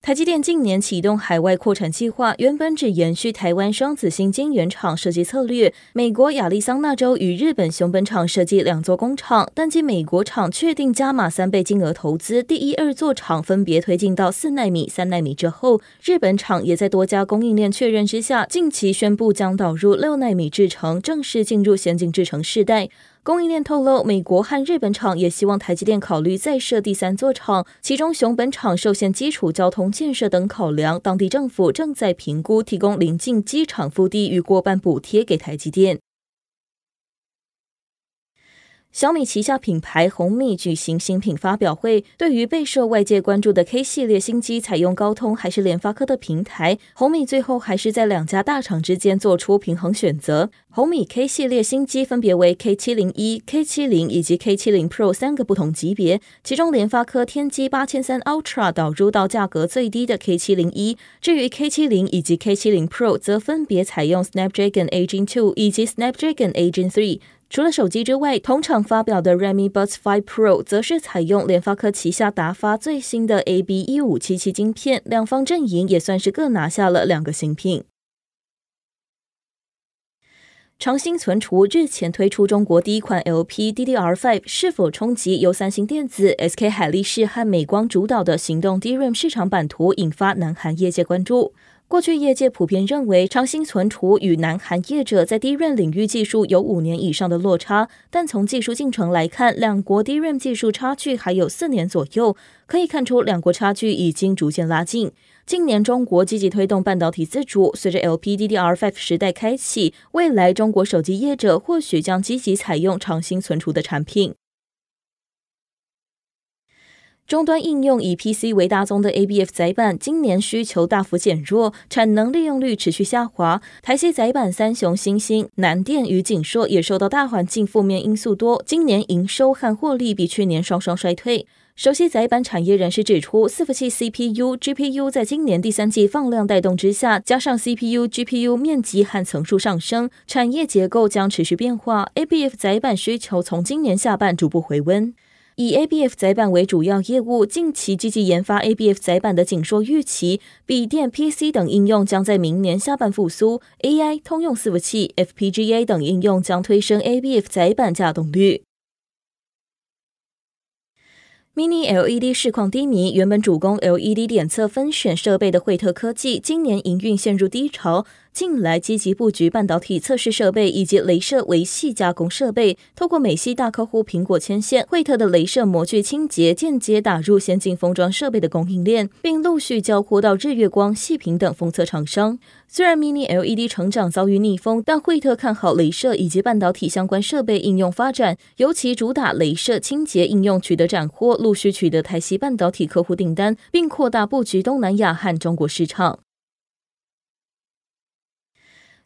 台积电近年启动海外扩产计划，原本只延续台湾双子星晶圆厂设计策略，美国亚利桑那州与日本熊本厂设计两座工厂，但经美国厂确定加码三倍金额投资，第一、二座厂分别推进到四纳米、三纳米之后，日本厂也在多家供应链确认之下，近期宣布将导入六纳米制程，正式进入先进制程世代。供应链透露，美国和日本厂也希望台积电考虑再设第三座厂，其中熊本厂受限基础交通建设等考量，当地政府正在评估提供临近机场腹地与过半补贴给台积电。小米旗下品牌红米举行新品发表会，对于备受外界关注的 K 系列新机采用高通还是联发科的平台，红米最后还是在两家大厂之间做出平衡选择。红米 K 系列新机分别为 K 七零一、K 七零以及 K 七零 Pro 三个不同级别，其中联发科天玑八千三 Ultra 导入到价格最低的 K 七零一，至于 K 七零以及 K 七零 Pro 则分别采用 Snapdragon A Gen 2以及 Snapdragon A Gen 3。除了手机之外，同厂发表的 Redmi Buds 5 Pro 则是采用联发科旗下达发最新的 AB 一五七七晶片，两方阵营也算是各拿下了两个新品。长兴存储日前推出中国第一款 LP DDR5，是否冲击由三星电子、SK 海力士和美光主导的行动 DRAM 市场版图，引发南韩业界关注。过去业界普遍认为，长兴存储与南韩业者在 DRAM 领域技术有五年以上的落差，但从技术进程来看，两国 DRAM 技术差距还有四年左右，可以看出两国差距已经逐渐拉近。近年中国积极推动半导体自主，随着 LPDDR5 时代开启，未来中国手机业者或许将积极采用长兴存储的产品。终端应用以 PC 为大宗的 ABF 载板，今年需求大幅减弱，产能利用率持续下滑。台系载板三雄欣兴、南电与景硕也受到大环境负面因素多，今年营收和获利比去年双双衰退。熟悉载板产业人士指出，伺服器 CPU、GPU 在今年第三季放量带动之下，加上 CPU、GPU 面积和层数上升，产业结构将持续变化。ABF 载板需求从今年下半逐步回温。以 ABF 载板为主要业务，近期积极研发 ABF 载板的景硕预期，笔电、PC 等应用将在明年下半复苏，AI、通用伺服器、FPGA 等应用将推升 ABF 载板稼动率。Mini LED 市况低迷，原本主攻 LED 点测分选设备的惠特科技，今年营运陷入低潮。近来积极布局半导体测试设备以及镭射微细加工设备，透过美系大客户苹果牵线，惠特的镭射模具清洁间接打入先进封装设备的供应链，并陆续交货到日月光、细屏等封测厂商。虽然 Mini LED 成长遭遇逆风，但惠特看好镭射以及半导体相关设备应用发展，尤其主打镭射清洁应用取得斩获，陆续取得台系半导体客户订单，并扩大布局东南亚和中国市场。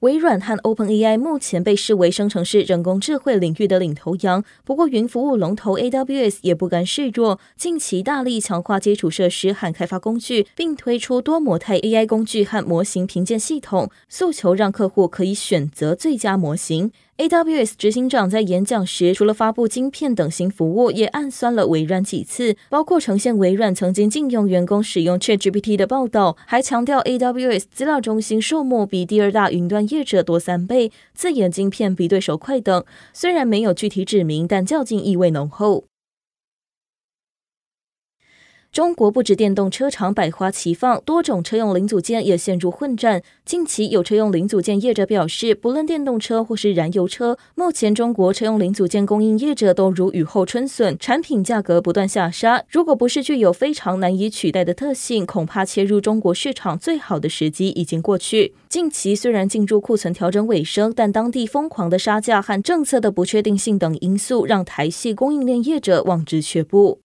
微软和 OpenAI 目前被视为生成式人工智慧领域的领头羊，不过云服务龙头 AWS 也不甘示弱，近期大力强化基础设施和开发工具，并推出多模态 AI 工具和模型评鉴系统，诉求让客户可以选择最佳模型。AWS 执行长在演讲时，除了发布晶片等新服务，也暗酸了微软几次，包括呈现微软曾经禁用员工使用 ChatGPT 的报道，还强调 AWS 资料中心数目比第二大云端业者多三倍，自研晶片比对手快等。虽然没有具体指明，但较劲意味浓厚。中国不止电动车厂百花齐放，多种车用零组件也陷入混战。近期有车用零组件业者表示，不论电动车或是燃油车，目前中国车用零组件供应业者都如雨后春笋，产品价格不断下杀。如果不是具有非常难以取代的特性，恐怕切入中国市场最好的时机已经过去。近期虽然进驻库存调整尾声，但当地疯狂的杀价和政策的不确定性等因素，让台系供应链业者望之却步。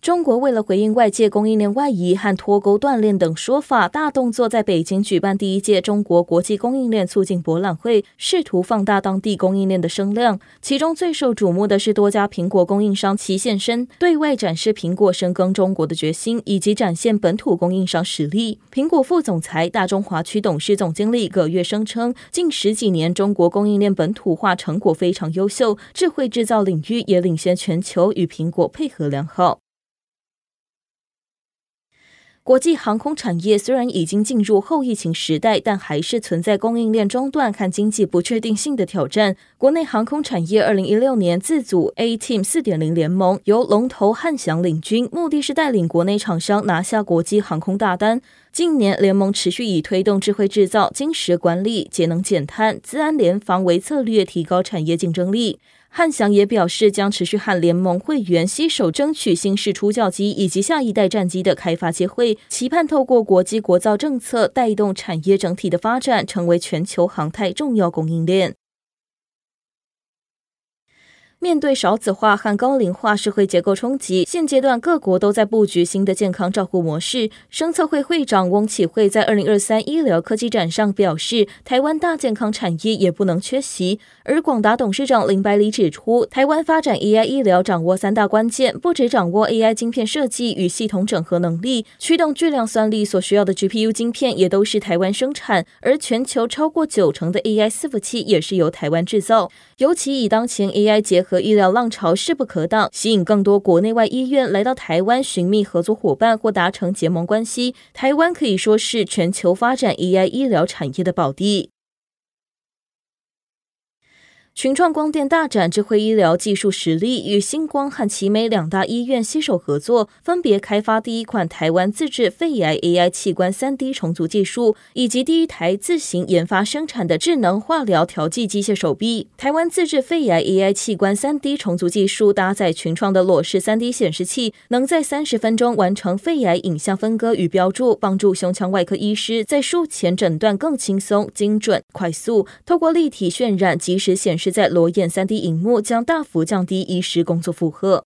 中国为了回应外界供应链外移和脱钩断链等说法，大动作在北京举办第一届中国国际供应链促进博览会，试图放大当地供应链的声量。其中最受瞩目的是多家苹果供应商齐现身，对外展示苹果深耕中国的决心，以及展现本土供应商实力。苹果副总裁、大中华区董事总经理葛跃声称，近十几年中国供应链本土化成果非常优秀，智慧制造领域也领先全球，与苹果配合良好。国际航空产业虽然已经进入后疫情时代，但还是存在供应链中断和经济不确定性的挑战。国内航空产业二零一六年自组 A Team 四点零联盟，由龙头汉翔领军，目的是带领国内厂商拿下国际航空大单。近年联盟持续以推动智慧制造、精实管理、节能减碳、资安联防为策略，提高产业竞争力。汉翔也表示，将持续和联盟会员携手，争取新式初教机以及下一代战机的开发机会，期盼透过国际国造政策带动产业整体的发展，成为全球航太重要供应链。面对少子化和高龄化社会结构冲击，现阶段各国都在布局新的健康照护模式。生策会会长翁启惠在二零二三医疗科技展上表示，台湾大健康产业也不能缺席。而广达董事长林百里指出，台湾发展 AI 医疗掌握三大关键，不只掌握 AI 晶片设计与系统整合能力，驱动巨量算力所需要的 GPU 晶片也都是台湾生产，而全球超过九成的 AI 伺服器也是由台湾制造。尤其以当前 AI 结合医疗浪潮势不可挡，吸引更多国内外医院来到台湾寻觅合作伙伴或达成结盟关系。台湾可以说是全球发展 AI 医疗产业的宝地。群创光电大展智慧医疗技术实力，与新光和奇美两大医院携手合作，分别开发第一款台湾自制肺癌 AI 器官 3D 重组技术，以及第一台自行研发生产的智能化疗调剂机械手臂。台湾自制肺癌 AI 器官 3D 重组技术搭载群创的裸视 3D 显示器，能在三十分钟完成肺癌影像分割与标注，帮助胸腔外科医师在术前诊断更轻松、精准、快速。透过立体渲染，及时显示。在裸眼 3D 荧幕将大幅降低医师工作负荷。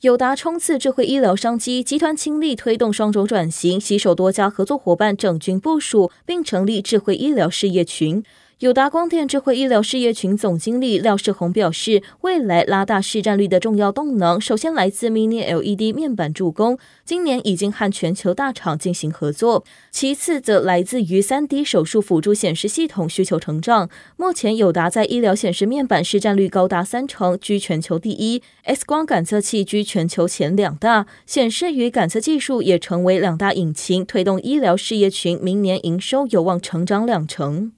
友达冲刺智慧医疗商机，集团倾力推动双轴转型，携手多家合作伙伴整军部署，并成立智慧医疗事业群。友达光电智慧医疗事业群总经理廖世宏表示，未来拉大市占率的重要动能，首先来自 Mini LED 面板助攻，今年已经和全球大厂进行合作；其次则来自于 3D 手术辅助显示系统需求成长。目前友达在医疗显示面板市占率高达三成，居全球第一；X 光感测器居全球前两大，显示与感测技术也成为两大引擎，推动医疗事业群明年营收有望成长两成。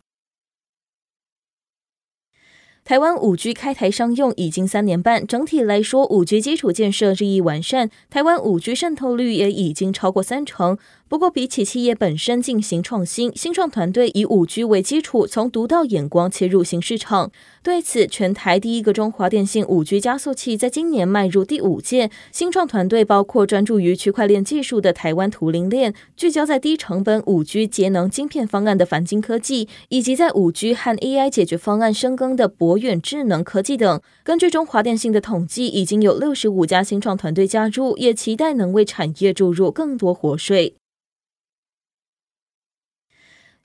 台湾五 G 开台商用已经三年半，整体来说，五 G 基础建设日益完善，台湾五 G 渗透率也已经超过三成。不过，比起企业本身进行创新，新创团队以五 G 为基础，从独到眼光切入新市场。对此，全台第一个中华电信五 G 加速器在今年迈入第五届。新创团队包括专注于区块链技术的台湾图灵链，聚焦在低成本五 G 节能晶片方案的繁晶科技，以及在五 G 和 AI 解决方案深耕的博远智能科技等。根据中华电信的统计，已经有六十五家新创团队加入，也期待能为产业注入更多活水。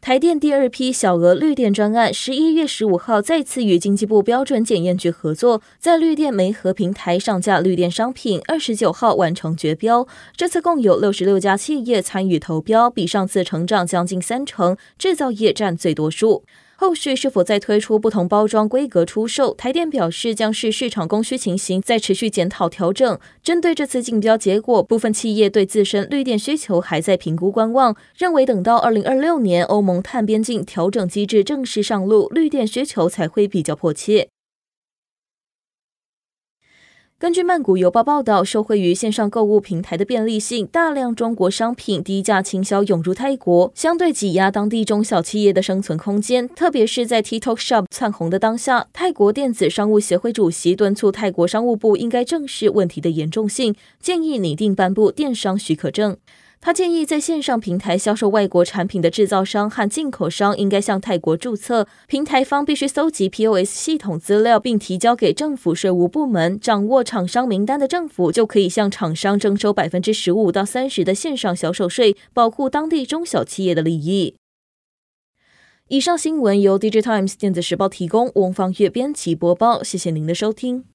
台电第二批小额绿电专案，十一月十五号再次与经济部标准检验局合作，在绿电媒合平台上架绿电商品，二十九号完成绝标。这次共有六十六家企业参与投标，比上次成长将近三成，制造业占最多数。后续是否再推出不同包装规格出售？台电表示将是市场供需情形再持续检讨调整。针对这次竞标结果，部分企业对自身绿电需求还在评估观望，认为等到二零二六年欧盟碳边境调整机制正式上路，绿电需求才会比较迫切。根据曼谷邮报报道，受惠于线上购物平台的便利性，大量中国商品低价倾销涌入泰国，相对挤压当地中小企业的生存空间。特别是在 TikTok Shop 窜红的当下，泰国电子商务协会主席敦促泰国商务部应该正视问题的严重性，建议拟定颁布电商许可证。他建议，在线上平台销售外国产品的制造商和进口商应该向泰国注册，平台方必须搜集 POS 系统资料，并提交给政府税务部门。掌握厂商名单的政府就可以向厂商征收百分之十五到三十的线上销售税，保护当地中小企业的利益。以上新闻由 DigiTimes 电子时报提供，翁方月编辑播报，谢谢您的收听。